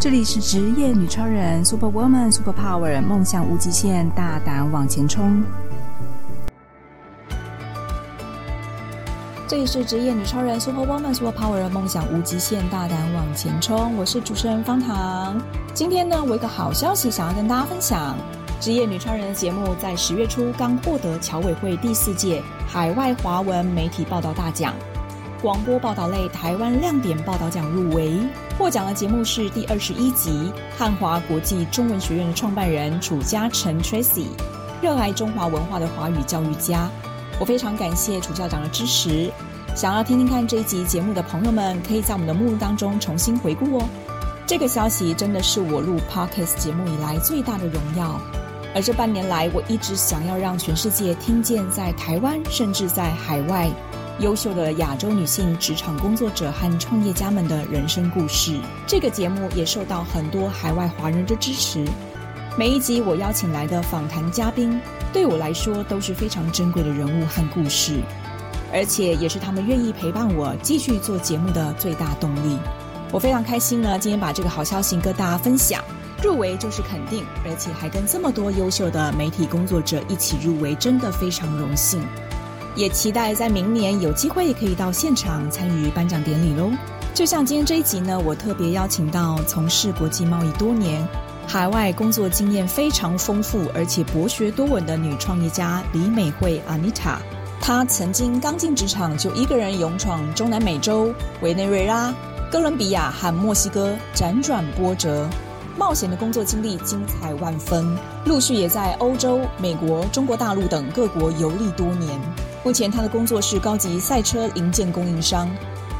这里是职业女超人，Super Woman，Super Power，梦想无极限，大胆往前冲。这里是职业女超人，Super Woman，Super Power，梦想无极限，大胆往前冲。我是主持人方糖。今天呢，我有一个好消息想要跟大家分享。职业女超人的节目在十月初刚获得侨委会第四届海外华文媒体报道大奖。广播报道类台湾亮点报道奖入围，获奖的节目是第二十一集汉华国际中文学院的创办人楚嘉诚 Tracy，热爱中华文化的华语教育家。我非常感谢楚校长的支持。想要听听看这一集节目的朋友们，可以在我们的目录当中重新回顾哦。这个消息真的是我录 Podcast 节目以来最大的荣耀。而这半年来，我一直想要让全世界听见在台湾，甚至在海外。优秀的亚洲女性职场工作者和创业家们的人生故事，这个节目也受到很多海外华人的支持。每一集我邀请来的访谈嘉宾，对我来说都是非常珍贵的人物和故事，而且也是他们愿意陪伴我继续做节目的最大动力。我非常开心呢，今天把这个好消息跟大家分享。入围就是肯定，而且还跟这么多优秀的媒体工作者一起入围，真的非常荣幸。也期待在明年有机会可以到现场参与颁奖典礼喽。就像今天这一集呢，我特别邀请到从事国际贸易多年、海外工作经验非常丰富而且博学多闻的女创业家李美惠 Anita。她曾经刚进职场就一个人勇闯中南美洲、委内瑞拉、哥伦比亚和墨西哥，辗转波折，冒险的工作经历精彩万分。陆续也在欧洲、美国、中国大陆等各国游历多年。目前，他的工作是高级赛车零件供应商。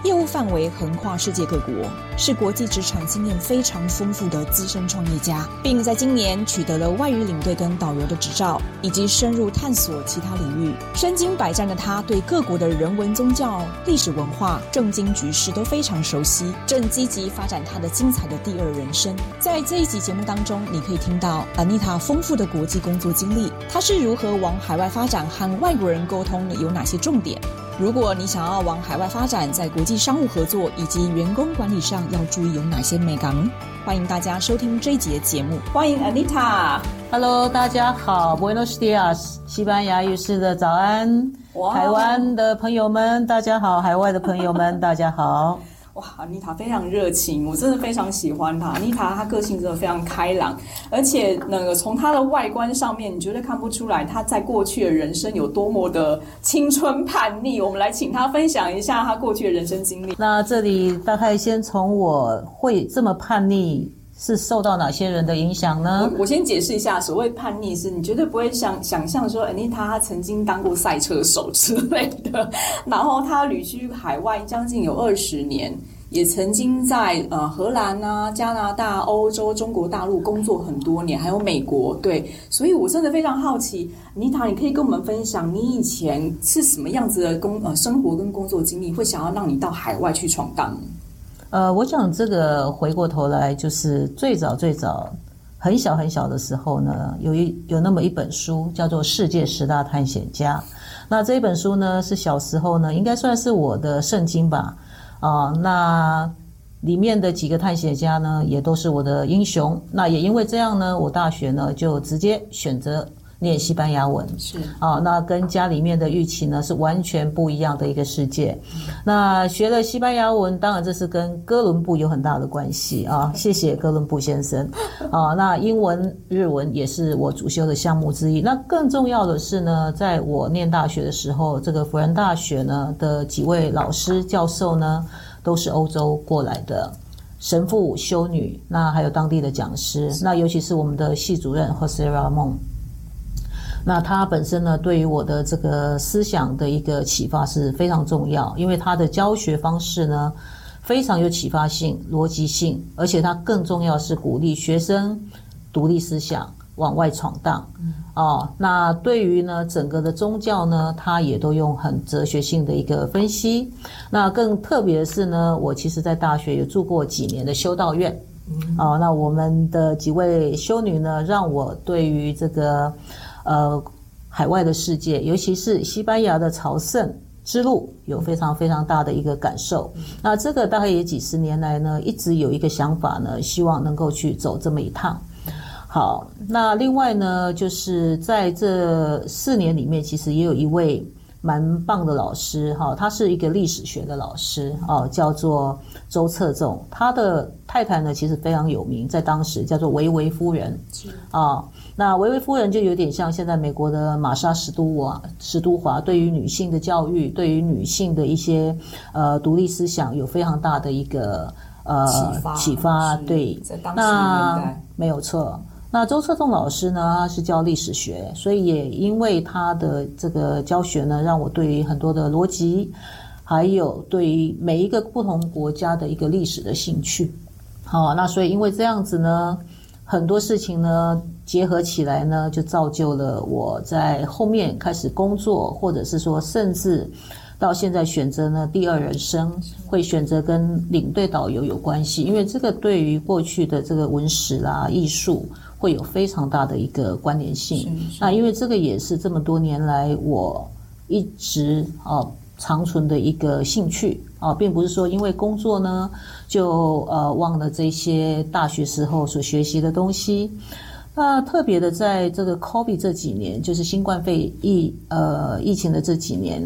业务范围横跨世界各国，是国际职场经验非常丰富的资深创业家，并在今年取得了外语领队跟导游的执照，以及深入探索其他领域。身经百战的他，对各国的人文、宗教、历史文化、政经局势都非常熟悉，正积极发展他的精彩的第二人生。在这一集节目当中，你可以听到 Anita 丰富的国际工作经历，她是如何往海外发展，和外国人沟通有哪些重点。如果你想要往海外发展，在国际商务合作以及员工管理上要注意有哪些美感？欢迎大家收听这一集的节目。欢迎 Anita。Hello，大家好，Buenos dias，西班牙语式的早安。台湾的朋友们，大家好；海外的朋友们，大家好。哇，妮塔非常热情，我真的非常喜欢她。妮塔她个性真的非常开朗，而且那个从她的外观上面，你绝对看不出来她在过去的人生有多么的青春叛逆。我们来请她分享一下她过去的人生经历。那这里大概先从我会这么叛逆。是受到哪些人的影响呢？我先解释一下，所谓叛逆是你绝对不会想想象说安妮塔她曾经当过赛车手之类的，然后她旅居海外将近有二十年，也曾经在呃荷兰啊、加拿大、欧洲、中国大陆工作很多年，还有美国。对，所以我真的非常好奇妮塔你可以跟我们分享你以前是什么样子的工呃生活跟工作经历，会想要让你到海外去闯荡？呃，我想这个回过头来，就是最早最早很小很小的时候呢，有一有那么一本书叫做《世界十大探险家》。那这一本书呢，是小时候呢，应该算是我的圣经吧。啊、那里面的几个探险家呢，也都是我的英雄。那也因为这样呢，我大学呢就直接选择。念西班牙文是啊，那跟家里面的预期呢是完全不一样的一个世界。嗯、那学了西班牙文，当然这是跟哥伦布有很大的关系啊。谢谢哥伦布先生啊。那英文、日文也是我主修的项目之一。那更重要的是呢，在我念大学的时候，这个辅仁大学呢的几位老师教授呢都是欧洲过来的神父、修女，那还有当地的讲师。那尤其是我们的系主任 Jose Ramon。那他本身呢，对于我的这个思想的一个启发是非常重要，因为他的教学方式呢，非常有启发性、逻辑性，而且他更重要是鼓励学生独立思想、往外闯荡。嗯、哦，那对于呢整个的宗教呢，他也都用很哲学性的一个分析。那更特别的是呢，我其实在大学有住过几年的修道院。嗯、哦，那我们的几位修女呢，让我对于这个。呃，海外的世界，尤其是西班牙的朝圣，之路有非常非常大的一个感受。那这个大概也几十年来呢，一直有一个想法呢，希望能够去走这么一趟。好，那另外呢，就是在这四年里面，其实也有一位蛮棒的老师哈，他是一个历史学的老师哦，叫做周策纵。他的太太呢，其实非常有名，在当时叫做维维夫人啊。那维维夫人就有点像现在美国的玛莎史都华，史都华对于女性的教育，对于女性的一些呃独立思想有非常大的一个呃启发。启发对，在当时年代没有错。那周策纵老师呢，他是教历史学，所以也因为他的这个教学呢，让我对于很多的逻辑，还有对于每一个不同国家的一个历史的兴趣。好，那所以因为这样子呢，很多事情呢结合起来呢，就造就了我在后面开始工作，或者是说甚至到现在选择呢第二人生，会选择跟领队导游有关系，因为这个对于过去的这个文史啦、艺术。会有非常大的一个关联性。那因为这个也是这么多年来我一直啊长存的一个兴趣啊，并不是说因为工作呢就呃忘了这些大学时候所学习的东西。那特别的在这个 COVID 这几年，就是新冠肺疫呃疫情的这几年。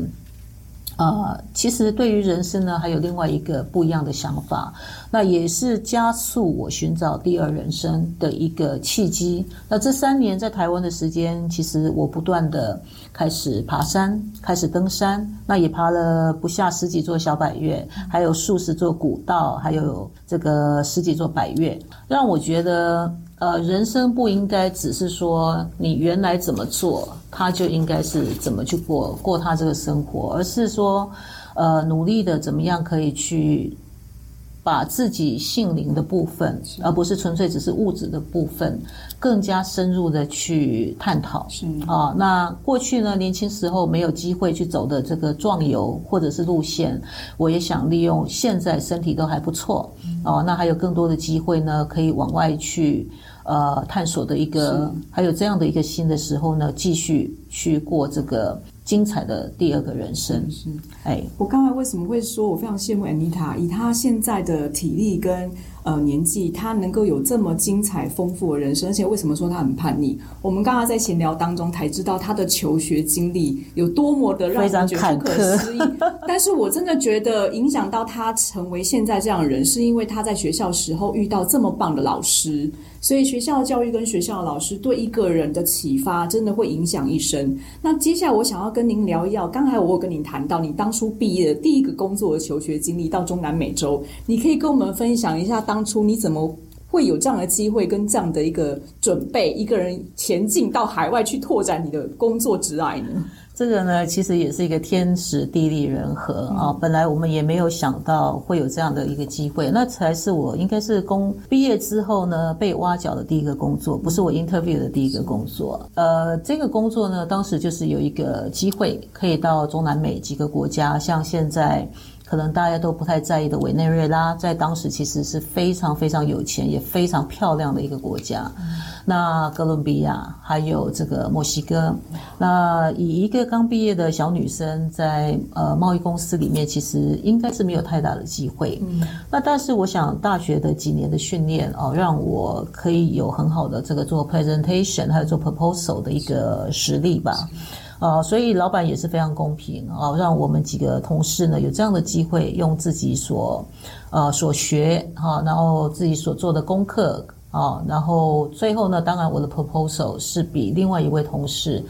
呃，其实对于人生呢，还有另外一个不一样的想法，那也是加速我寻找第二人生的一个契机。那这三年在台湾的时间，其实我不断的开始爬山，开始登山，那也爬了不下十几座小百岳，还有数十座古道，还有这个十几座百岳，让我觉得。呃，人生不应该只是说你原来怎么做，他就应该是怎么去过过他这个生活，而是说，呃，努力的怎么样可以去把自己心灵的部分，而不是纯粹只是物质的部分，更加深入的去探讨。是啊，那过去呢，年轻时候没有机会去走的这个壮游或者是路线，我也想利用现在身体都还不错哦，那还有更多的机会呢，可以往外去。呃，探索的一个，还有这样的一个心的时候呢，继续去过这个精彩的第二个人生。是，哎，我刚才为什么会说我非常羡慕 Anita，以她现在的体力跟。呃，年纪他能够有这么精彩丰富的人生，而且为什么说他很叛逆？我们刚刚在闲聊当中才知道他的求学经历有多么的让人觉得不可思议。但是我真的觉得影响到他成为现在这样的人，是因为他在学校时候遇到这么棒的老师。所以学校教育跟学校的老师对一个人的启发，真的会影响一生。那接下来我想要跟您聊一聊，刚才我有跟您谈到你当初毕业的第一个工作的求学经历到中南美洲，你可以跟我们分享一下当。初你怎么会有这样的机会跟这样的一个准备，一个人前进到海外去拓展你的工作之外呢？这个呢，其实也是一个天时地利人和啊。本来我们也没有想到会有这样的一个机会，那才是我应该是工毕业之后呢被挖角的第一个工作，不是我 interview 的第一个工作。呃，这个工作呢，当时就是有一个机会可以到中南美几个国家，像现在。可能大家都不太在意的委内瑞拉，在当时其实是非常非常有钱，也非常漂亮的一个国家。嗯、那哥伦比亚还有这个墨西哥，那以一个刚毕业的小女生在呃贸易公司里面，其实应该是没有太大的机会。嗯、那但是我想大学的几年的训练哦，让我可以有很好的这个做 presentation 还有做 proposal 的一个实力吧。啊，所以老板也是非常公平啊，让我们几个同事呢有这样的机会，用自己所呃所学哈，然后自己所做的功课啊，然后最后呢，当然我的 proposal 是比另外一位同事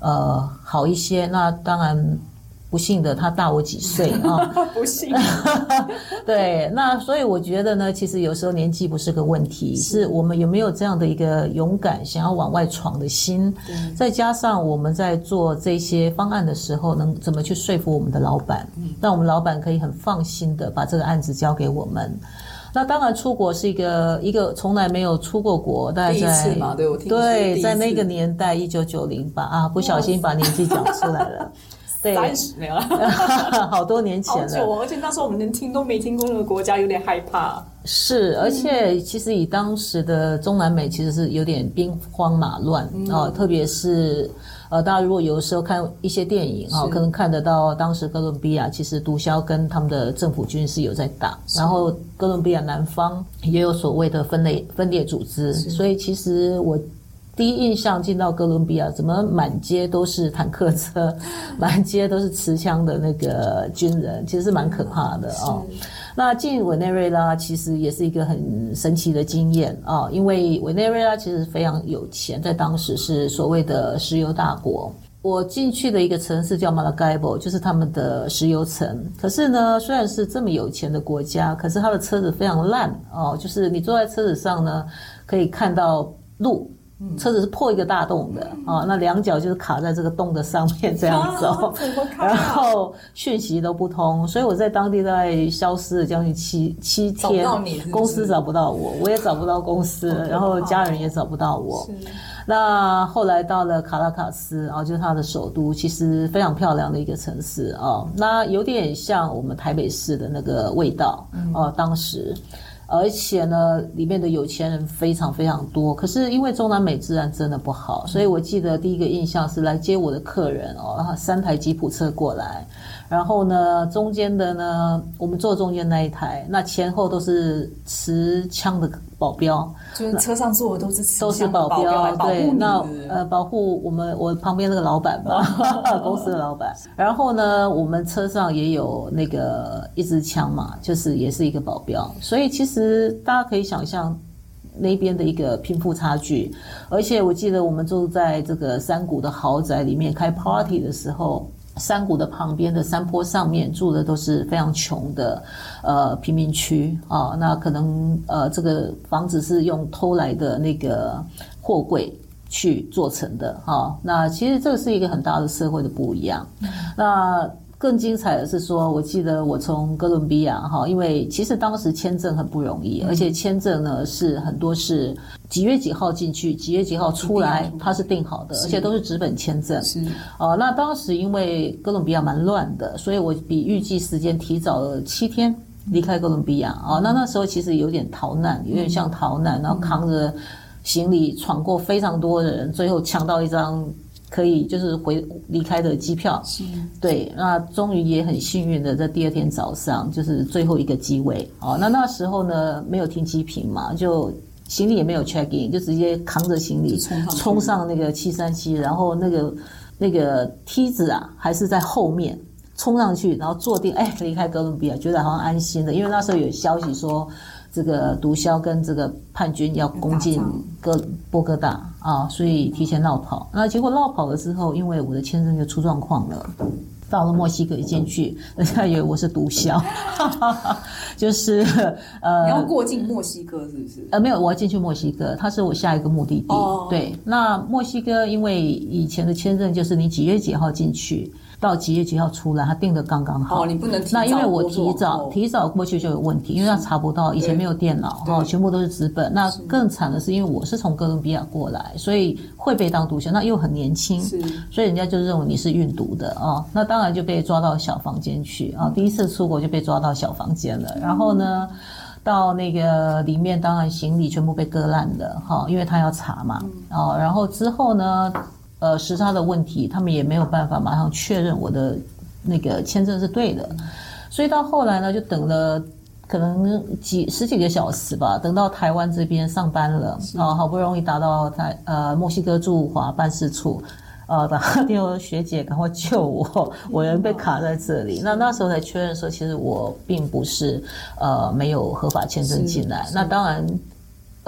呃好一些，那当然。不幸的，他大我几岁 啊？不幸。对，那所以我觉得呢，其实有时候年纪不是个问题，是我们有没有这样的一个勇敢想要往外闯的心，再加上我们在做这些方案的时候，能怎么去说服我们的老板，让我们老板可以很放心的把这个案子交给我们。那当然，出国是一个一个从来没有出过国，大概在对，在那个年代一九九零吧啊，不小心把年纪讲出来了。对，三十没有了，好多年前了。好久，而且那时候我们连听都没听过那个国家，有点害怕。是，而且其实以当时的中南美，其实是有点兵荒马乱啊、嗯。哦，特别是呃，大家如果有的时候看一些电影啊，可能看得到当时哥伦比亚其实毒枭跟他们的政府军是有在打，然后哥伦比亚南方也有所谓的分类分裂组织，所以其实我。第一印象进到哥伦比亚，怎么满街都是坦克车，满街都是持枪的那个军人，其实是蛮可怕的哦。那进委内瑞拉其实也是一个很神奇的经验啊，因为委内瑞拉其实非常有钱，在当时是所谓的石油大国。我进去的一个城市叫马拉盖博，就是他们的石油城。可是呢，虽然是这么有钱的国家，可是他的车子非常烂哦，就是你坐在车子上呢，可以看到路。车子是破一个大洞的啊，那两脚就是卡在这个洞的上面这样走，然后讯息都不通，所以我在当地大概消失了将近七七天，公司找不到我，我也找不到公司，然后家人也找不到我。那后来到了卡拉卡斯啊，就是它的首都，其实非常漂亮的一个城市啊，那有点像我们台北市的那个味道哦，当时。而且呢，里面的有钱人非常非常多。可是因为中南美治安真的不好，所以我记得第一个印象是来接我的客人哦，然后三台吉普车过来。然后呢，中间的呢，我们坐中间那一台，那前后都是持枪的保镖，就是车上坐的都是都是保镖，对，那呃保护我们我旁边那个老板吧，公司的老板。然后呢，我们车上也有那个一支枪嘛，就是也是一个保镖，所以其实大家可以想象那边的一个贫富差距。而且我记得我们住在这个山谷的豪宅里面开 party 的时候。山谷的旁边的山坡上面住的都是非常穷的，呃，贫民区啊。那可能呃，这个房子是用偷来的那个货柜去做成的哈。那其实这个是一个很大的社会的不一样。那。更精彩的是说，我记得我从哥伦比亚哈，因为其实当时签证很不容易，而且签证呢是很多是几月几号进去，几月几号出来，它是定好的，而且都是纸本签证。是。哦，那当时因为哥伦比亚蛮乱的，所以我比预计时间提早了七天离开哥伦比亚。啊。那那时候其实有点逃难，有点像逃难，然后扛着行李闯过非常多的人，最后抢到一张。可以就是回离开的机票，是对，那终于也很幸运的在第二天早上就是最后一个机位哦。那那时候呢没有停机坪嘛，就行李也没有 check in，就直接扛着行李冲上那个七三七，然后那个那个梯子啊还是在后面冲上去，然后坐定哎离开哥伦比亚，觉得好像安心了，因为那时候有消息说。这个毒枭跟这个叛军要攻进哥波哥大啊，所以提前落跑。那结果落跑了之后，因为我的签证就出状况了，到了墨西哥一进去，人家以为我是毒枭，就是呃，你要过境墨西哥是不是？呃，没有，我要进去墨西哥，它是我下一个目的地。哦，对，那墨西哥因为以前的签证就是你几月几号进去。到几月几号出来，他定的刚刚好。哦，你不能提早。那因为我提早提早过去就有问题，因为他查不到，以前没有电脑，哦，全部都是纸本。那更惨的是，因为我是从哥伦比亚过来，所以会被当毒枭。那又很年轻，所以人家就认为你是运毒的啊。那当然就被抓到小房间去啊。第一次出国就被抓到小房间了，然后呢，到那个里面，当然行李全部被割烂的哈，因为他要查嘛。哦，然后之后呢？呃，时差的问题，他们也没有办法马上确认我的那个签证是对的，所以到后来呢，就等了可能几十几个小时吧，等到台湾这边上班了啊，好不容易达到台呃墨西哥驻华办事处，呃，打电话学姐赶快救我，我人被卡在这里。那那时候才确认说，其实我并不是呃没有合法签证进来，那当然。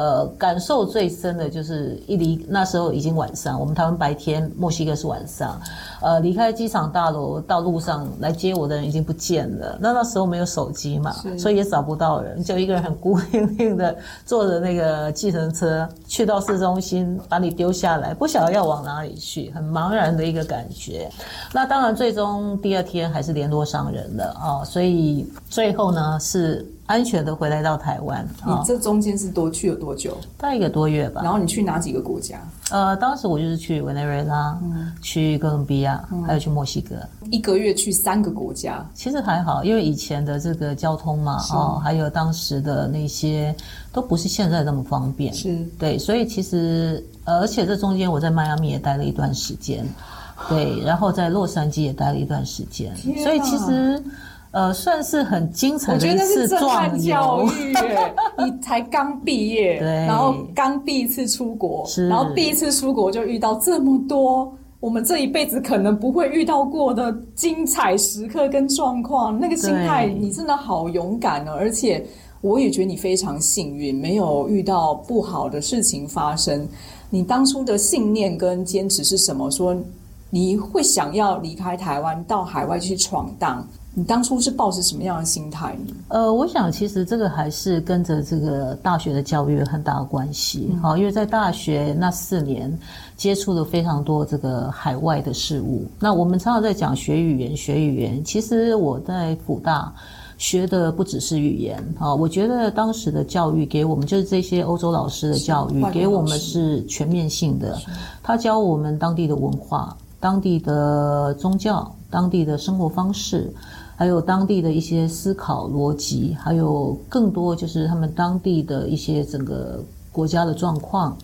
呃，感受最深的就是一离那时候已经晚上，我们台湾白天，墨西哥是晚上。呃，离开机场大楼到路上来接我的人已经不见了。那那时候没有手机嘛，所以也找不到人，就一个人很孤零零的坐着那个计程车去到市中心，把你丢下来，不晓得要往哪里去，很茫然的一个感觉。那当然，最终第二天还是联络上人了啊，所以最后呢是。安全的回来到台湾。你这中间是多去了多久？大概一个多月吧。然后你去哪几个国家？呃，当时我就是去委内瑞拉，嗯、去哥伦比亚，嗯、还有去墨西哥。一个月去三个国家，其实还好，因为以前的这个交通嘛，哦，还有当时的那些都不是现在那么方便。是对，所以其实，呃，而且这中间我在迈阿密也待了一段时间，对，然后在洛杉矶也待了一段时间，啊、所以其实。呃，算是很精彩的一次壮游。你才刚毕业，对，然后刚第一次出国，是，然后第一次出国就遇到这么多我们这一辈子可能不会遇到过的精彩时刻跟状况，那个心态你真的好勇敢哦！而且我也觉得你非常幸运，没有遇到不好的事情发生。你当初的信念跟坚持是什么？说你会想要离开台湾到海外去闯荡？你当初是抱着什么样的心态呢？呃，我想其实这个还是跟着这个大学的教育有很大的关系。好、嗯，因为在大学那四年接触了非常多这个海外的事物。那我们常常在讲学语言，学语言。其实我在辅大学的不只是语言。啊，我觉得当时的教育给我们就是这些欧洲老师的教育给我们是全面性的。他教我们当地的文化、当地的宗教、当地的生活方式。还有当地的一些思考逻辑，还有更多就是他们当地的一些整个国家的状况。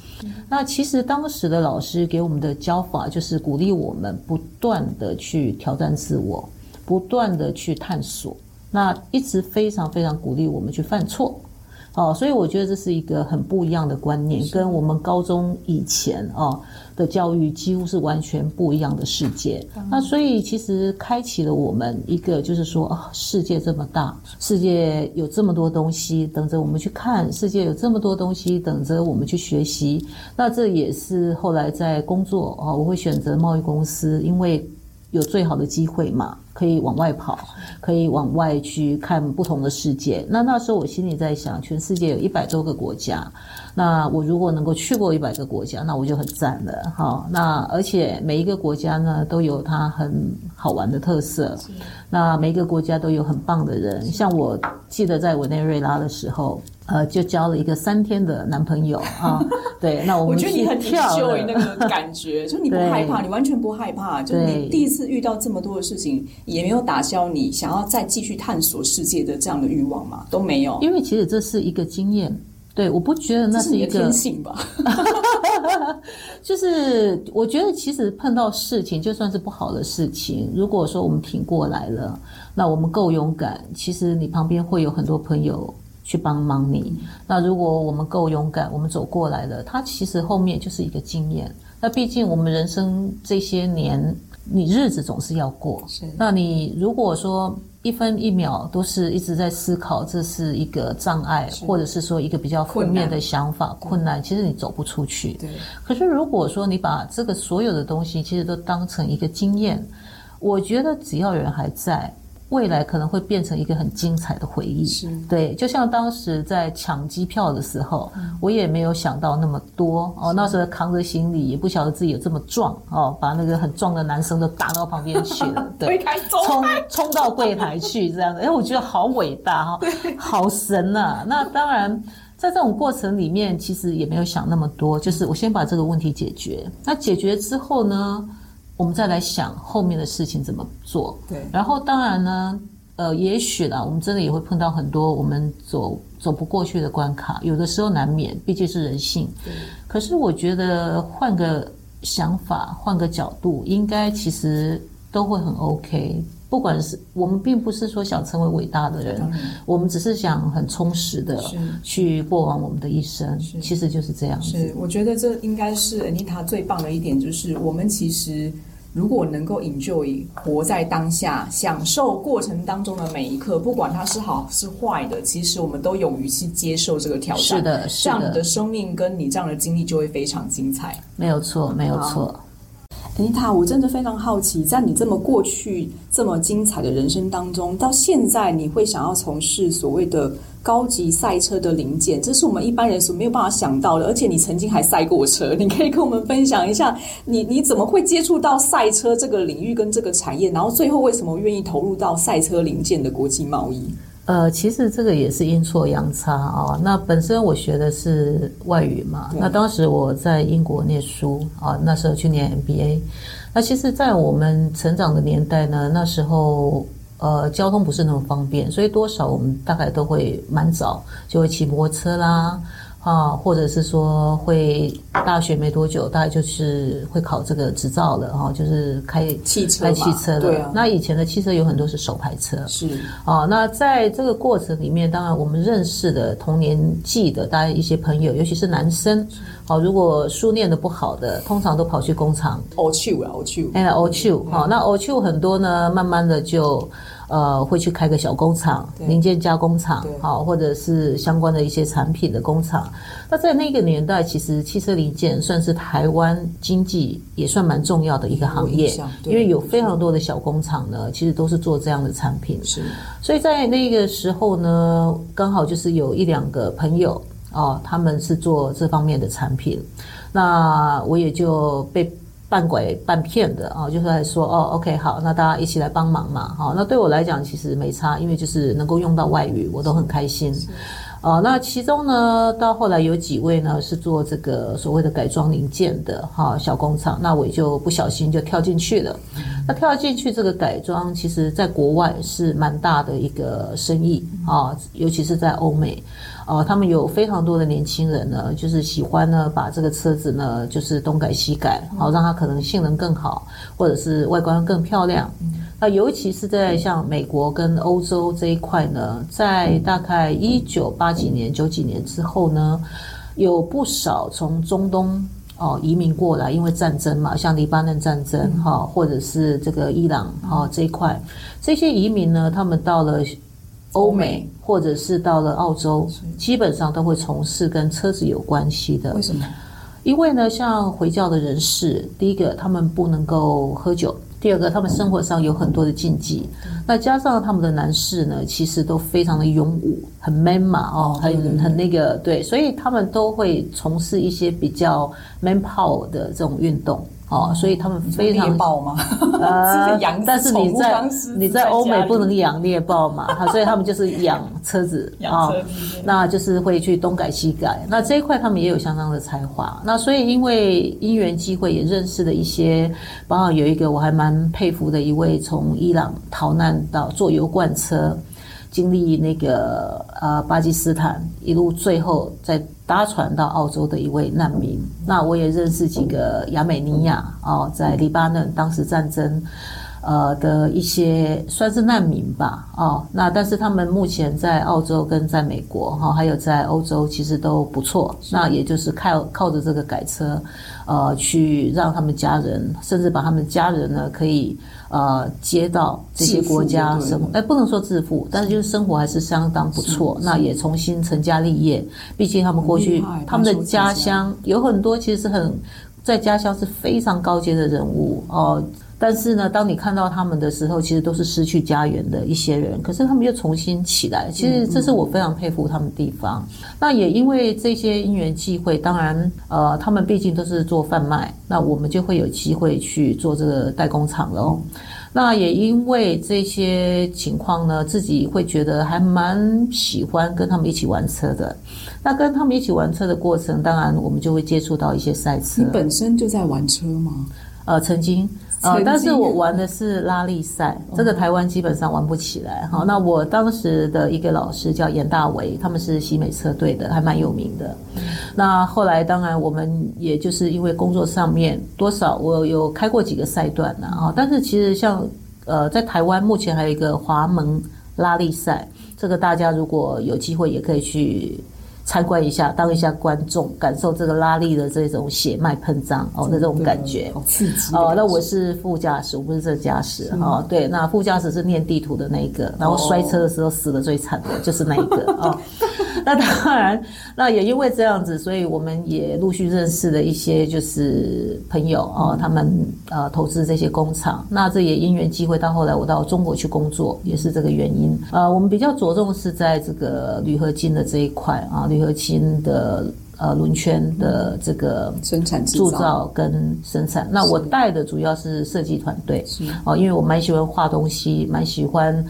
那其实当时的老师给我们的教法，就是鼓励我们不断的去挑战自我，不断的去探索。那一直非常非常鼓励我们去犯错。哦，所以我觉得这是一个很不一样的观念，跟我们高中以前哦的教育几乎是完全不一样的世界。那所以其实开启了我们一个，就是说啊，世界这么大，世界有这么多东西等着我们去看，世界有这么多东西等着我们去学习。那这也是后来在工作啊，我会选择贸易公司，因为有最好的机会嘛。可以往外跑，可以往外去看不同的世界。那那时候我心里在想，全世界有一百多个国家，那我如果能够去过一百个国家，那我就很赞了。好，那而且每一个国家呢都有它很好玩的特色，那每一个国家都有很棒的人。像我记得在委内瑞拉的时候。呃，就交了一个三天的男朋友 啊，对，那我们我觉得你很 enjoy 那个感觉，就你不害怕，你完全不害怕，就你第一次遇到这么多的事情，也没有打消你想要再继续探索世界的这样的欲望嘛，都没有。因为其实这是一个经验，对，我不觉得那是一个天性吧，就是我觉得其实碰到事情，就算是不好的事情，如果说我们挺过来了，那我们够勇敢，其实你旁边会有很多朋友。去帮忙你。那如果我们够勇敢，我们走过来了，它其实后面就是一个经验。那毕竟我们人生这些年，你日子总是要过。是。那你如果说一分一秒都是一直在思考，这是一个障碍，或者是说一个比较负面的想法，困难，其实你走不出去。对。可是如果说你把这个所有的东西，其实都当成一个经验，我觉得只要人还在。未来可能会变成一个很精彩的回忆，是对，就像当时在抢机票的时候，嗯、我也没有想到那么多哦。那时候扛着行李，也不晓得自己有这么壮哦，把那个很壮的男生都打到旁边去了，对，冲冲到柜台去这样的，哎，我觉得好伟大哈，好神呐、啊！那当然，在这种过程里面，其实也没有想那么多，就是我先把这个问题解决。那解决之后呢？我们再来想后面的事情怎么做。对，然后当然呢，呃，也许啦，我们真的也会碰到很多我们走走不过去的关卡，有的时候难免，毕竟是人性。对。可是我觉得换个想法，换个角度，应该其实都会很 OK。不管是我们，并不是说想成为伟大的人，我们只是想很充实的去过完我们的一生，其实就是这样子。是，我觉得这应该是 Anita 最棒的一点，就是我们其实如果能够 enjoy 活在当下，享受过程当中的每一刻，不管它是好是坏的，其实我们都勇于去接受这个挑战。是的，是的，这样的生命跟你这样的经历就会非常精彩。没有错，没有错。妮塔，我真的非常好奇，在你这么过去这么精彩的人生当中，到现在你会想要从事所谓的高级赛车的零件，这是我们一般人所没有办法想到的。而且你曾经还赛过车，你可以跟我们分享一下，你你怎么会接触到赛车这个领域跟这个产业，然后最后为什么愿意投入到赛车零件的国际贸易？呃，其实这个也是阴错阳差啊、哦。那本身我学的是外语嘛，那当时我在英国念书啊，那时候去念 MBA。那其实，在我们成长的年代呢，那时候呃交通不是那么方便，所以多少我们大概都会蛮早就会骑摩托车啦。啊，或者是说会大学没多久，大概就是会考这个执照了哈，就是开汽车，开汽车了。对啊，那以前的汽车有很多是手排车。是啊，那在这个过程里面，当然我们认识的同年纪的大家一些朋友，尤其是男生，好，如果书念的不好的，通常都跑去工厂。哦，去啊，哦去，哎，哦去，好，那哦去很多呢，慢慢的就。呃，会去开个小工厂，零件加工厂，好，或者是相关的一些产品的工厂。那在那个年代，其实汽车零件算是台湾经济也算蛮重要的一个行业，因为有非常多的小工厂呢，其实都是做这样的产品。是，所以在那个时候呢，刚好就是有一两个朋友哦，他们是做这方面的产品，那我也就被。半拐半骗的啊，就是来说哦，OK，好，那大家一起来帮忙嘛，好，那对我来讲其实没差，因为就是能够用到外语，我都很开心。啊，那其中呢，到后来有几位呢是做这个所谓的改装零件的哈小工厂，那我也就不小心就跳进去了。那跳进去这个改装，其实在国外是蛮大的一个生意啊，尤其是在欧美。哦，他们有非常多的年轻人呢，就是喜欢呢把这个车子呢，就是东改西改，好让它可能性能更好，或者是外观更漂亮。那尤其是在像美国跟欧洲这一块呢，在大概一九八几年、九几年之后呢，有不少从中东哦移民过来，因为战争嘛，像黎巴嫩战争哈，或者是这个伊朗哈这一块，这些移民呢，他们到了。欧美或者是到了澳洲，基本上都会从事跟车子有关系的。为什么？因为呢，像回教的人士，第一个他们不能够喝酒，第二个他们生活上有很多的禁忌。那加上他们的男士呢，其实都非常的勇武，很 man 嘛，哦，很很那个，对，所以他们都会从事一些比较 man power 的这种运动。哦，所以他们非常猎豹吗？呃，但是你在你在欧美不能养猎豹嘛，所以他们就是养车子 啊，那就是会去东改西改。那这一块他们也有相当的才华。那所以因为因缘机会也认识了一些，包括有一个我还蛮佩服的一位从伊朗逃难到坐油罐车，经历那个呃巴基斯坦一路最后在。搭船到澳洲的一位难民，那我也认识几个亚美尼亚哦，在黎巴嫩当时战争，呃的一些算是难民吧哦，那但是他们目前在澳洲跟在美国哈，还有在欧洲其实都不错，那也就是靠靠着这个改车，呃，去让他们家人，甚至把他们家人呢可以。呃，接到这些国家生活，哎，不能说致富，但是就是生活还是相当不错。那也重新成家立业，毕竟他们过去他们的家乡有很多其实是很在家乡是非常高阶的人物哦。但是呢，当你看到他们的时候，其实都是失去家园的一些人，可是他们又重新起来。其实这是我非常佩服他们的地方。那也因为这些因缘际会，当然，呃，他们毕竟都是做贩卖，那我们就会有机会去做这个代工厂喽。那也因为这些情况呢，自己会觉得还蛮喜欢跟他们一起玩车的。那跟他们一起玩车的过程，当然我们就会接触到一些赛车。你本身就在玩车吗？呃，曾经。啊！但是我玩的是拉力赛，这个台湾基本上玩不起来。好，那我当时的一个老师叫严大为，他们是西美车队的，还蛮有名的。那后来当然我们也就是因为工作上面多少，我有开过几个赛段呢。啊，但是其实像呃，在台湾目前还有一个华门拉力赛，这个大家如果有机会也可以去。参观一下，当一下观众，感受这个拉力的这种血脉喷张哦的这种感觉，好刺激哦。那我是副驾驶，我不是正驾驶哦。对，那副驾驶是念地图的那一个，然后摔车的时候死的最惨的就是那一个哦。那当然，那也因为这样子，所以我们也陆续认识了一些就是朋友哦，他们呃投资这些工厂。那这也因缘机会，到后来我到中国去工作，也是这个原因。呃，我们比较着重是在这个铝合金的这一块啊。铝合金的呃轮圈的这个生产铸造跟生产，那我带的主要是设计团队，哦，因为我蛮喜欢画东西，蛮喜欢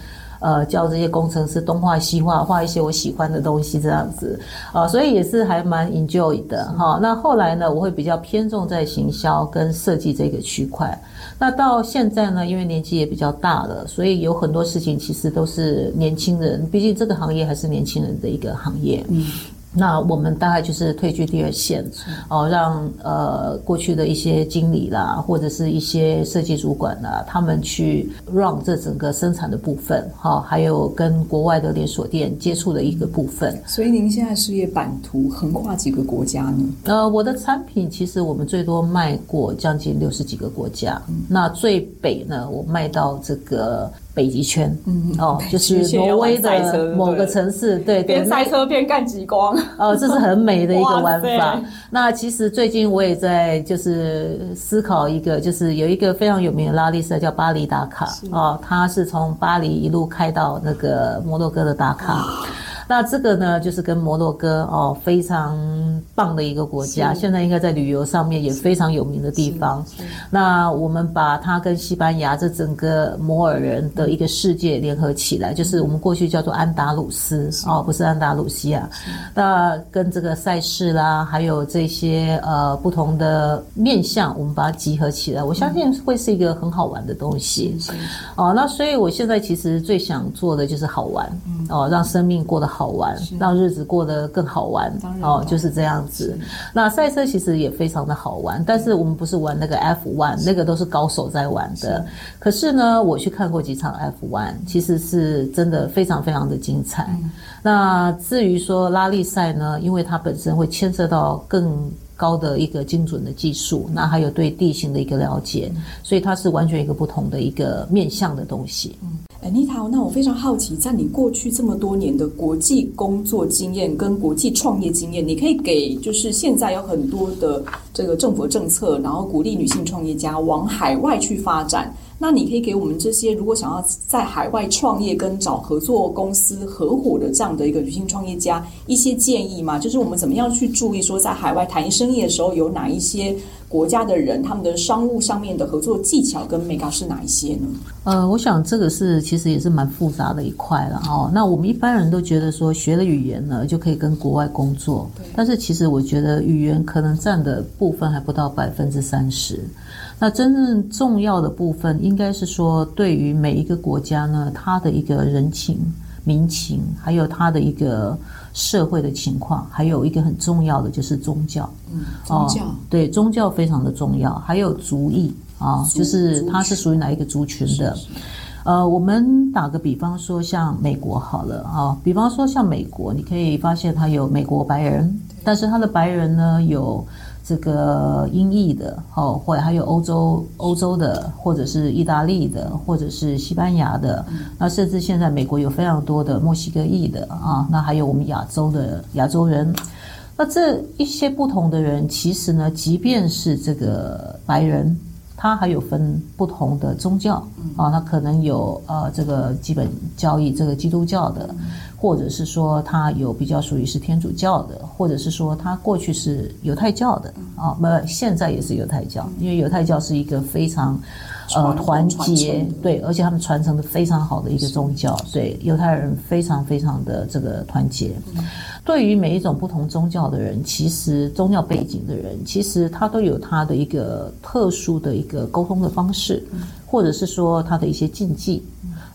呃叫这些工程师东画西画，画一些我喜欢的东西这样子啊、所以也是还蛮 enjoy 的哈。那后来呢，我会比较偏重在行销跟设计这个区块。那到现在呢，因为年纪也比较大了，所以有很多事情其实都是年轻人，毕竟这个行业还是年轻人的一个行业。嗯。那我们大概就是退居第二线，哦，让呃过去的一些经理啦，或者是一些设计主管啦，他们去 run 这整个生产的部分，哈，还有跟国外的连锁店接触的一个部分。所以您现在事业版图横跨几个国家呢？呃，我的产品其实我们最多卖过将近六十几个国家。嗯、那最北呢，我卖到这个。北极圈，嗯，哦，就是挪威的某个城市，对对，边赛车边干极光，哦，这是很美的一个玩法。那其实最近我也在就是思考一个，就是有一个非常有名的拉力赛叫巴黎打卡，哦，它是从巴黎一路开到那个摩洛哥的打卡。那这个呢，就是跟摩洛哥哦非常棒的一个国家，现在应该在旅游上面也非常有名的地方。那我们把它跟西班牙这整个摩尔人的一个世界联合起来，就是我们过去叫做安达鲁斯哦，不是安达鲁西亚。那跟这个赛事啦，还有这些呃不同的面向，我们把它集合起来，我相信会是一个很好玩的东西。哦，那所以我现在其实最想做的就是好玩哦，让生命过得好。好玩，让日子过得更好玩哦，就是这样子。那赛车其实也非常的好玩，但是我们不是玩那个 F1，那个都是高手在玩的。可是呢，我去看过几场 F1，其实是真的非常非常的精彩。嗯、那至于说拉力赛呢，因为它本身会牵涉到更高的一个精准的技术，那还有对地形的一个了解，所以它是完全一个不同的一个面向的东西。嗯。Anita，那我非常好奇，在你过去这么多年的国际工作经验跟国际创业经验，你可以给就是现在有很多的这个政府政策，然后鼓励女性创业家往海外去发展。那你可以给我们这些如果想要在海外创业跟找合作公司合伙的这样的一个女性创业家一些建议吗？就是我们怎么样去注意说，在海外谈生意的时候有哪一些？国家的人，他们的商务上面的合作技巧跟美感是哪一些呢？呃，我想这个是其实也是蛮复杂的一块了哦。那我们一般人都觉得说学了语言呢就可以跟国外工作，但是其实我觉得语言可能占的部分还不到百分之三十。那真正重要的部分应该是说，对于每一个国家呢，它的一个人情。民情，还有它的一个社会的情况，还有一个很重要的就是宗教。嗯，宗教、哦、对宗教非常的重要，还有族裔啊，哦、就是它是属于哪一个族群的。是是呃，我们打个比方说，像美国好了啊、哦，比方说像美国，你可以发现它有美国白人，但是它的白人呢有。这个英译的，哦，或还有欧洲欧洲的，或者是意大利的，或者是西班牙的，那甚至现在美国有非常多的墨西哥裔的啊，那还有我们亚洲的亚洲人，那这一些不同的人，其实呢，即便是这个白人。它还有分不同的宗教啊，它可能有呃这个基本教义，这个基督教的，或者是说它有比较属于是天主教的，或者是说它过去是犹太教的啊，那现在也是犹太教，因为犹太教是一个非常呃团结，对，而且他们传承的非常好的一个宗教，对，犹太人非常非常的这个团结。对于每一种不同宗教的人，其实宗教背景的人，其实他都有他的一个特殊的一个沟通的方式，或者是说他的一些禁忌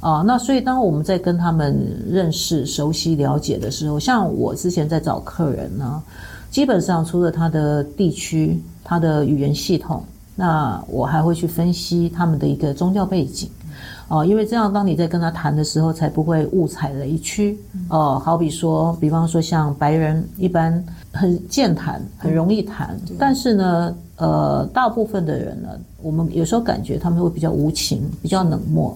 啊。那所以当我们在跟他们认识、熟悉、了解的时候，像我之前在找客人呢，基本上除了他的地区、他的语言系统，那我还会去分析他们的一个宗教背景。哦，因为这样，当你在跟他谈的时候，才不会误踩雷区。哦，好比说，比方说像白人，一般很健谈，很容易谈，但是呢，呃，大部分的人呢，我们有时候感觉他们会比较无情，比较冷漠，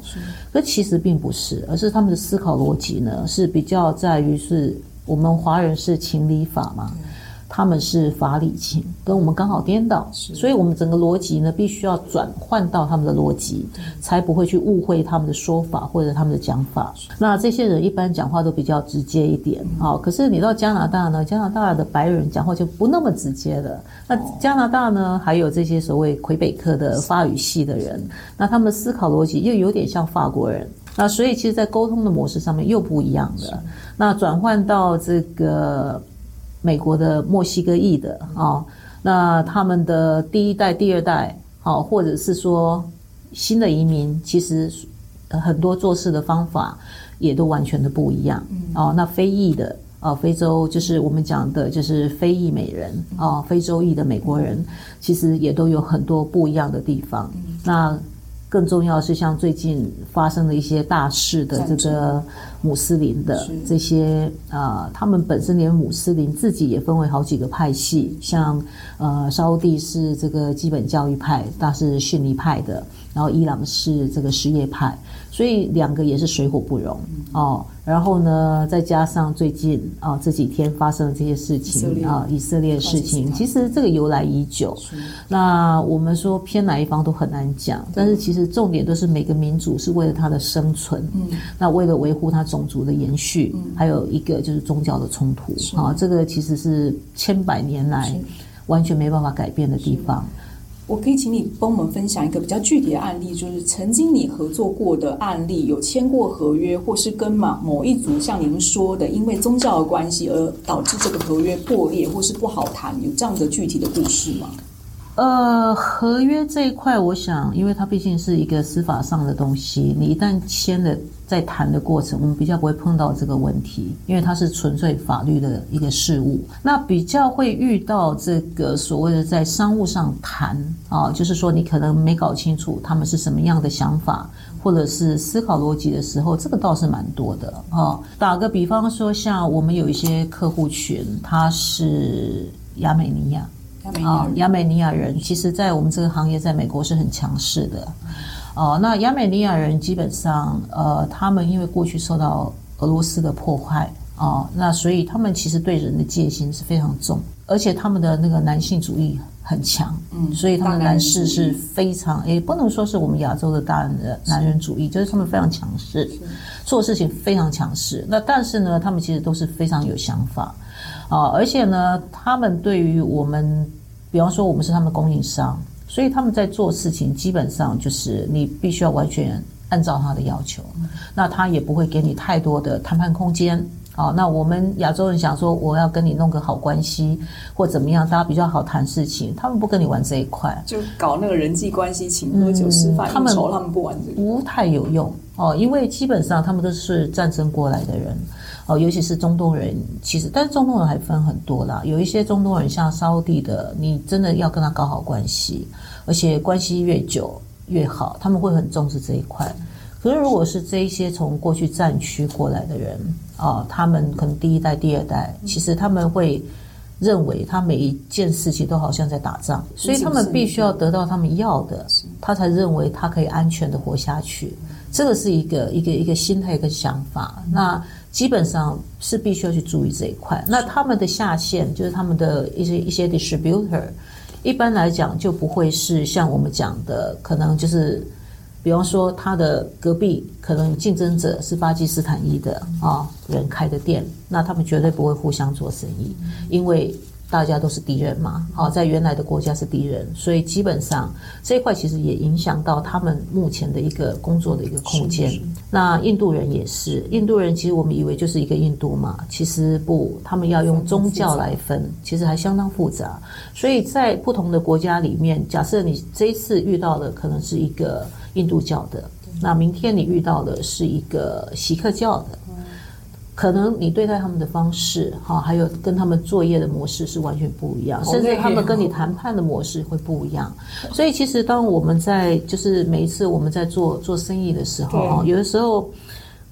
可其实并不是，而是他们的思考逻辑呢，是比较在于是我们华人是情理法嘛。他们是法理情，跟我们刚好颠倒，所以我们整个逻辑呢，必须要转换到他们的逻辑，才不会去误会他们的说法或者他们的讲法。那这些人一般讲话都比较直接一点，好，可是你到加拿大呢，加拿大的白人讲话就不那么直接了。那加拿大呢，还有这些所谓魁北克的法语系的人，那他们的思考逻辑又有点像法国人。那所以其实，在沟通的模式上面又不一样的。那转换到这个美国的墨西哥裔的啊，那他们的第一代、第二代，好，或者是说新的移民，其实很多做事的方法也都完全的不一样。哦，那非裔的啊，非洲就是我们讲的，就是非裔美人啊，非洲裔的美国人，其实也都有很多不一样的地方。那更重要是，像最近发生的一些大事的这个穆斯林的这些啊、呃，他们本身连穆斯林自己也分为好几个派系，像呃，沙乌地是这个基本教育派，他是逊尼派的，然后伊朗是这个什叶派，所以两个也是水火不容哦。然后呢，再加上最近啊、哦、这几天发生的这些事情啊，以色列事情，其实这个由来已久。那我们说偏哪一方都很难讲，但是其实重点都是每个民族是为了它的生存，嗯，那为了维护它种族的延续，嗯，还有一个就是宗教的冲突啊，这个其实是千百年来完全没办法改变的地方。我可以请你帮我们分享一个比较具体的案例，就是曾经你合作过的案例，有签过合约，或是跟某某一组像您说的，因为宗教的关系而导致这个合约破裂，或是不好谈，有这样的具体的故事吗？呃，合约这一块，我想，因为它毕竟是一个司法上的东西，你一旦签了，在谈的过程，我们比较不会碰到这个问题，因为它是纯粹法律的一个事务。那比较会遇到这个所谓的在商务上谈啊，就是说你可能没搞清楚他们是什么样的想法，或者是思考逻辑的时候，这个倒是蛮多的啊。打个比方说，像我们有一些客户群，他是亚美尼亚。啊，亚美尼亚人其实，在我们这个行业，在美国是很强势的。哦，那亚美尼亚人基本上，呃，他们因为过去受到俄罗斯的迫害，哦，那所以他们其实对人的戒心是非常重，而且他们的那个男性主义很强，嗯，所以他们男士是非常，也不能说是我们亚洲的大人的男人主义，就是他们非常强势，做事情非常强势。那但是呢，他们其实都是非常有想法。啊，而且呢，他们对于我们，比方说我们是他们供应商，所以他们在做事情基本上就是你必须要完全按照他的要求，那他也不会给你太多的谈判空间。啊，那我们亚洲人想说我要跟你弄个好关系或怎么样，大家比较好谈事情，他们不跟你玩这一块，就搞那个人际关系，请喝酒吃饭，他们他们不玩这个，不太有用哦，因为基本上他们都是战争过来的人。哦，尤其是中东人，其实，但是中东人还分很多啦。有一些中东人，像沙地的，你真的要跟他搞好关系，而且关系越久越好，他们会很重视这一块。可是，如果是这一些从过去战区过来的人啊，他们可能第一代、第二代，其实他们会认为他每一件事情都好像在打仗，所以他们必须要得到他们要的，他才认为他可以安全的活下去。这个是一个一个一个心态跟想法。那。基本上是必须要去注意这一块。那他们的下线就是他们的一些一些 distributor，一般来讲就不会是像我们讲的，可能就是，比方说他的隔壁可能竞争者是巴基斯坦裔的啊人开的店，那他们绝对不会互相做生意，因为。大家都是敌人嘛，好，在原来的国家是敌人，所以基本上这一块其实也影响到他们目前的一个工作的一个空间。那印度人也是，印度人其实我们以为就是一个印度嘛，其实不，他们要用宗教来分，其实还相当复杂。所以在不同的国家里面，假设你这一次遇到的可能是一个印度教的，那明天你遇到的是一个锡克教的。可能你对待他们的方式，哈，还有跟他们作业的模式是完全不一样，甚至他们跟你谈判的模式会不一样。所以其实当我们在就是每一次我们在做做生意的时候，哈，有的时候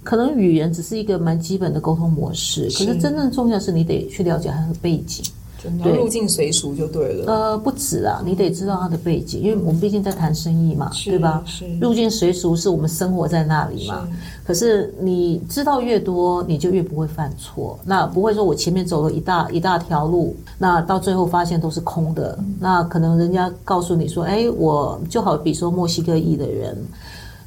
可能语言只是一个蛮基本的沟通模式，可是真正重要是你得去了解他的背景。对，入境随俗就对了。呃，不止啊，你得知道他的背景，因为我们毕竟在谈生意嘛，对吧？是。入境随俗是我们生活在那里嘛。可是你知道越多，你就越不会犯错。那不会说我前面走了一大一大条路，那到最后发现都是空的。那可能人家告诉你说，哎，我就好比说墨西哥裔的人，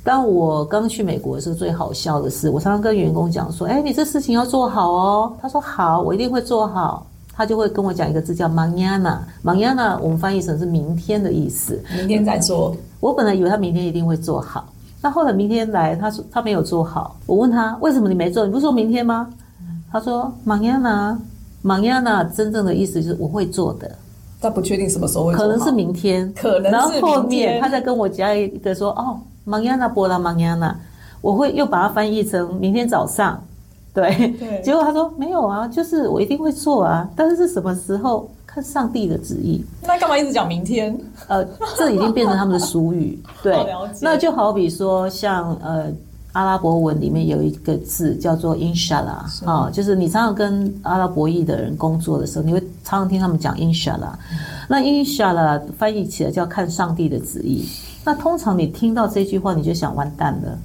当我刚去美国的时候，最好笑的是，我常常跟员工讲说，哎，你这事情要做好哦。他说好，我一定会做好。他就会跟我讲一个字叫 mañana，mañana 我们翻译成是明天的意思。明天再做。我本来以为他明天一定会做好，那后来明天来，他说他没有做好。我问他为什么你没做？你不是说明天吗？他说 mañana，mañana 真正的意思就是我会做的。他不确定什么时候会做，可能是明天，可能。然后后面他再跟我加一个说哦，mañana por la mañana，我会又把它翻译成明天早上。对，对，结果他说没有啊，就是我一定会做啊，但是是什么时候看上帝的旨意。那干嘛一直讲明天？呃，这已经变成他们的俗语。对，那就好比说像呃阿拉伯文里面有一个字叫做 Inshallah 啊，就是你常常跟阿拉伯裔的人工作的时候，你会常常听他们讲 Inshallah。那 Inshallah 翻译起来叫看上帝的旨意。那通常你听到这句话，你就想完蛋了。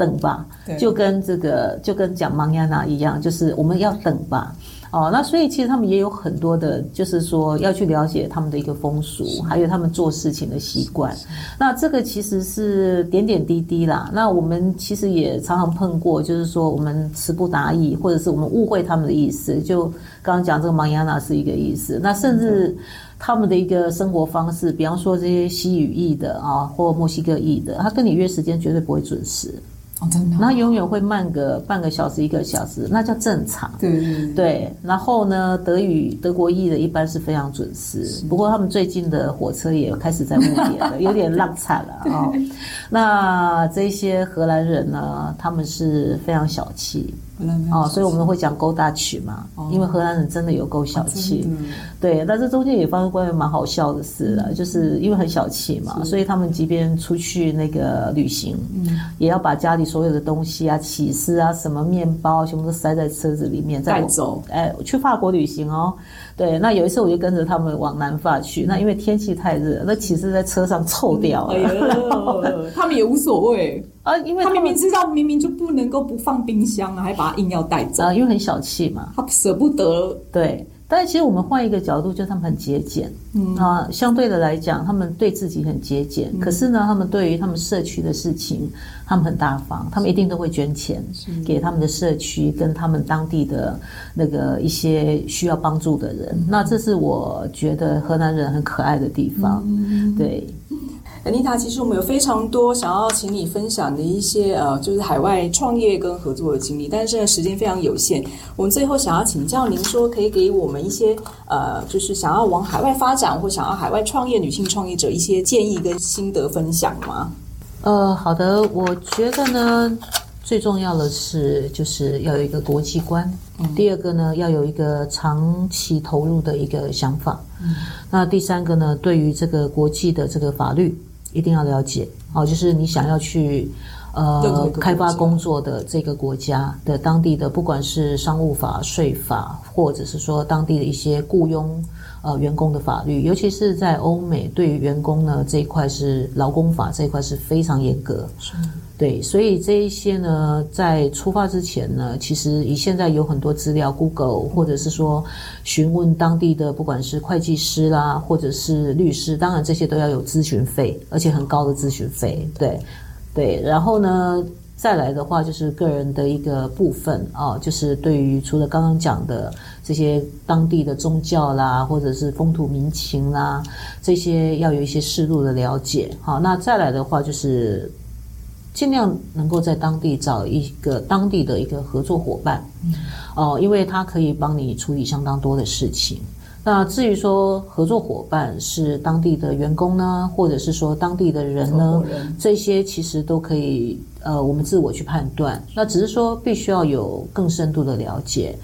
等吧，就跟这个就跟讲 mañana 一样，就是我们要等吧。哦，那所以其实他们也有很多的，就是说要去了解他们的一个风俗，还有他们做事情的习惯。那这个其实是点点滴滴啦。那我们其实也常常碰过，就是说我们词不达意，或者是我们误会他们的意思。就刚刚讲这个 mañana 是一个意思，那甚至他们的一个生活方式，比方说这些西语裔的啊，或墨西哥裔的，他跟你约时间绝对不会准时。哦，真的，那永远会慢个半个小时、一个小时，那叫正常。对然后呢，德语德国裔的一般是非常准时，不过他们最近的火车也开始在误点了，有点浪惨了啊、哦。那这些荷兰人呢，他们是非常小气。哦，所以我们会讲 Go Dutch 嘛，哦，因为荷兰人真的有够小气，哦，对。但是中间也发生过蛮好笑的事了，嗯，就是因为很小气嘛，所以他们即便出去那个旅行，嗯，也要把家里所有的东西啊、起司啊、什么面包，全部都塞在车子里面再走。哎，去法国旅行哦。对，那有一次我就跟着他们往南法去，那因为天气太热，那其实在车上臭掉了。哎，他们也无所谓 啊，因为他明明知道明明就不能够不放冰箱啊，还把它硬要带走啊，因为很小气嘛，他舍不得。对。但是其实我们换一个角度，就是他们很节俭，嗯。啊，相对的来讲，他们对自己很节俭，嗯。可是呢，他们对于他们社区的事情，他们很大方，他们一定都会捐钱给他们的社区跟他们当地的那个一些需要帮助的人。嗯，那这是我觉得河南人很可爱的地方，嗯，对。Anita，其实我们有非常多想要请你分享的一些呃，就是海外创业跟合作的经历，但是呢，时间非常有限。我们最后想要请教您说，可以给我们一些呃，就是想要往海外发展或想要海外创业女性创业者一些建议跟心得分享吗？呃，好的，我觉得呢，最重要的是就是要有一个国际观，嗯，第二个呢，要有一个长期投入的一个想法，嗯，那第三个呢，对于这个国际的这个法律。一定要了解，哦，就是你想要去呃开发工作的这个国家的当地的，不管是商务法、税法，或者是说当地的一些雇佣呃员工的法律，尤其是在欧美，对于员工呢这一块是劳工法这一块是非常严格。是。对，所以这一些呢，在出发之前呢，其实以现在有很多资料，Google 或者是说询问当地的，不管是会计师啦，或者是律师，当然这些都要有咨询费，而且很高的咨询费。对，对，然后呢，再来的话就是个人的一个部分啊，就是对于除了刚刚讲的这些当地的宗教啦，或者是风土民情啦，这些要有一些适度的了解。好，那再来的话就是。尽量能够在当地找一个当地的一个合作伙伴，哦、嗯，因为他可以帮你处理相当多的事情。那至于说合作伙伴是当地的员工呢，或者是说当地的人呢，这些其实都可以呃，我们自我去判断。那只是说必须要有更深度的了解，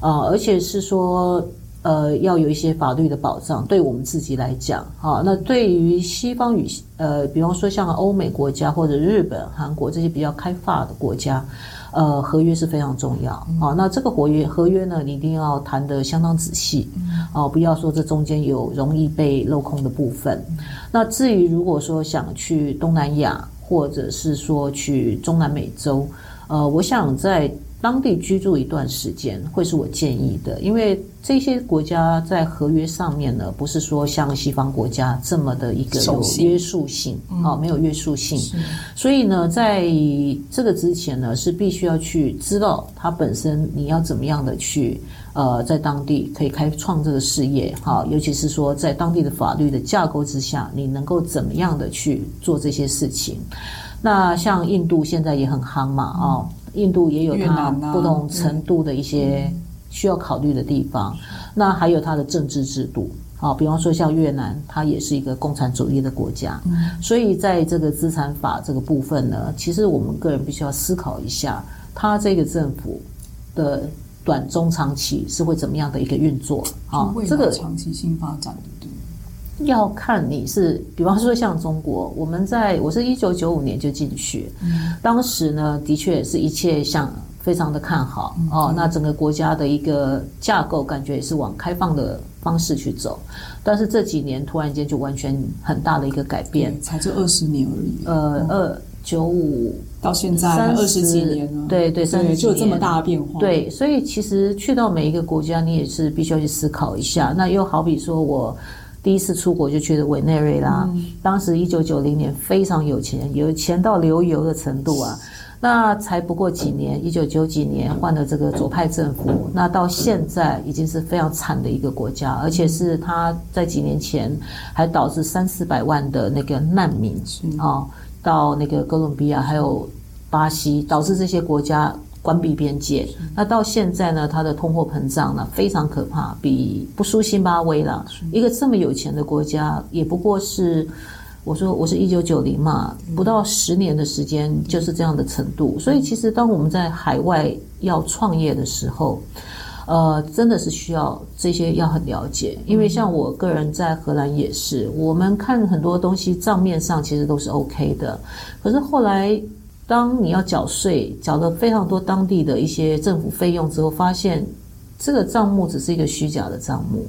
啊、呃，而且是说。呃，要有一些法律的保障，对我们自己来讲，啊，那对于西方与，呃，比方说像欧美国家或者日本、韩国这些比较开发的国家，呃，合约是非常重要，啊，那这个合约合约呢，你一定要谈得相当仔细，啊，不要说这中间有容易被镂空的部分。那至于如果说想去东南亚，或者是说去中南美洲，呃，我想在。当地居住一段时间会是我建议的，因为这些国家在合约上面呢，不是说像西方国家这么的一个有约束性啊、哦，没有约束性。所以呢，在这个之前呢，是必须要去知道它本身你要怎么样的去呃，在当地可以开创这个事业哈、哦，尤其是说在当地的法律的架构之下，你能够怎么样的去做这些事情。那像印度现在也很夯嘛，哦，印度也有它不同程度的一些需要考虑的地方。那还有它的政治制度，啊，比方说像越南，它也是一个共产主义的国家，所以在这个资产法这个部分呢，其实我们个人必须要思考一下，它这个政府的短中长期是会怎么样的一个运作啊？这个长期性发展的。要看你是，比方说像中国，我们在我是一九九五年就进去，嗯、当时呢，的确是一切像非常的看好、嗯、哦，那整个国家的一个架构感觉也是往开放的方式去走，但是这几年突然间就完全很大的一个改变，才这二十年而已。呃，二九五到现在二十几年了，对对，三十就有这么大的变化。对，所以其实去到每一个国家，你也是必须要去思考一下。那又好比说我。第一次出国就去了委内瑞拉，嗯、当时一九九零年非常有钱，有钱到流油的程度啊。那才不过几年，一九九几年换了这个左派政府，那到现在已经是非常惨的一个国家，而且是他在几年前还导致三四百万的那个难民啊，到那个哥伦比亚还有巴西，导致这些国家。关闭边界，那到现在呢，它的通货膨胀呢非常可怕，比不输辛巴威了。一个这么有钱的国家，也不过是我说我是一九九零嘛，不到十年的时间就是这样的程度。所以其实当我们在海外要创业的时候，呃，真的是需要这些要很了解，因为像我个人在荷兰也是，我们看很多东西账面上其实都是 OK 的，可是后来。当你要缴税，缴了非常多当地的一些政府费用之后，发现这个账目只是一个虚假的账目。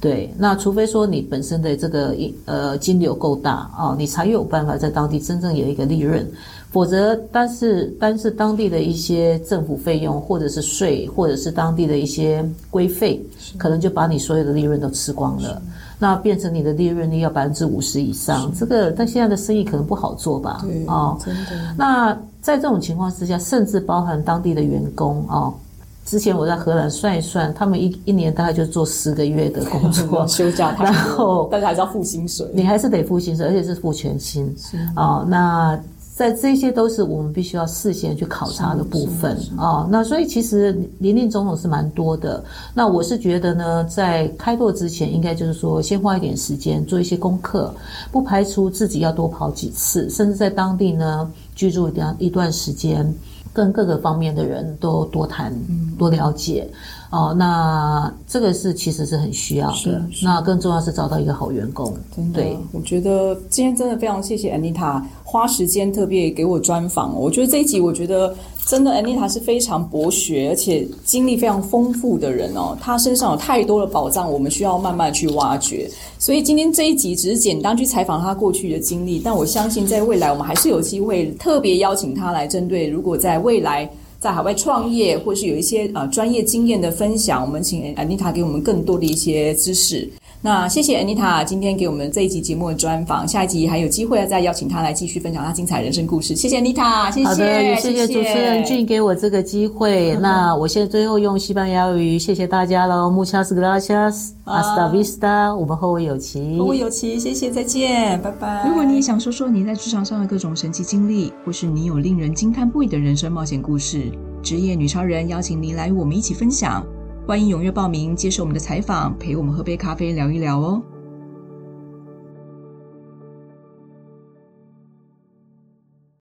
对，那除非说你本身的这个呃金流够大啊，你才有办法在当地真正有一个利润。否则，但是但是当地的一些政府费用，或者是税，或者是当地的一些规费，可能就把你所有的利润都吃光了。那变成你的利润率要百分之五十以上，这个但现在的生意可能不好做吧？对，哦，真的。那在这种情况之下，甚至包含当地的员工哦，之前我在荷兰算一算，他们一一年大概就做十个月的工作，休假，然后但是还是要付薪水，你还是得付薪水，而且是付全薪。是哦，那。在这些都是我们必须要事先去考察的部分啊、哦。那所以其实林林总总是蛮多的。那我是觉得呢，在开拓之前，应该就是说先花一点时间做一些功课，不排除自己要多跑几次，甚至在当地呢居住一段一段时间，跟各个方面的人都多谈、多了解。哦，那这个是其实是很需要的。那更重要是找到一个好员工。真的，对，我觉得今天真的非常谢谢 Anita 花时间特别给我专访。我觉得这一集，我觉得真的 Anita 是非常博学而且经历非常丰富的人哦。她身上有太多的宝藏，我们需要慢慢去挖掘。所以今天这一集只是简单去采访她过去的经历，但我相信在未来我们还是有机会特别邀请她来针对，如果在未来。在海外创业，或是有一些呃专业经验的分享，我们请 Anita 给我们更多的一些知识。那谢谢 Anita 今天给我们这一集节目的专访，下一集还有机会再邀请她来继续分享她精彩人生故事。谢谢 Anita，谢谢。好的，也谢谢主持人俊给我这个机会。谢谢。那我现在最后用西班牙语谢谢大家喽，Muchas gracias，hasta vista，我们后会有期。后会有期，谢谢，再见，拜拜。如果你也想说说你在职场上的各种神奇经历，或是你有令人惊叹不已的人生冒险故事。职业女超人邀请您来与我们一起分享，欢迎踊跃报名接受我们的采访，陪我们喝杯咖啡聊一聊哦。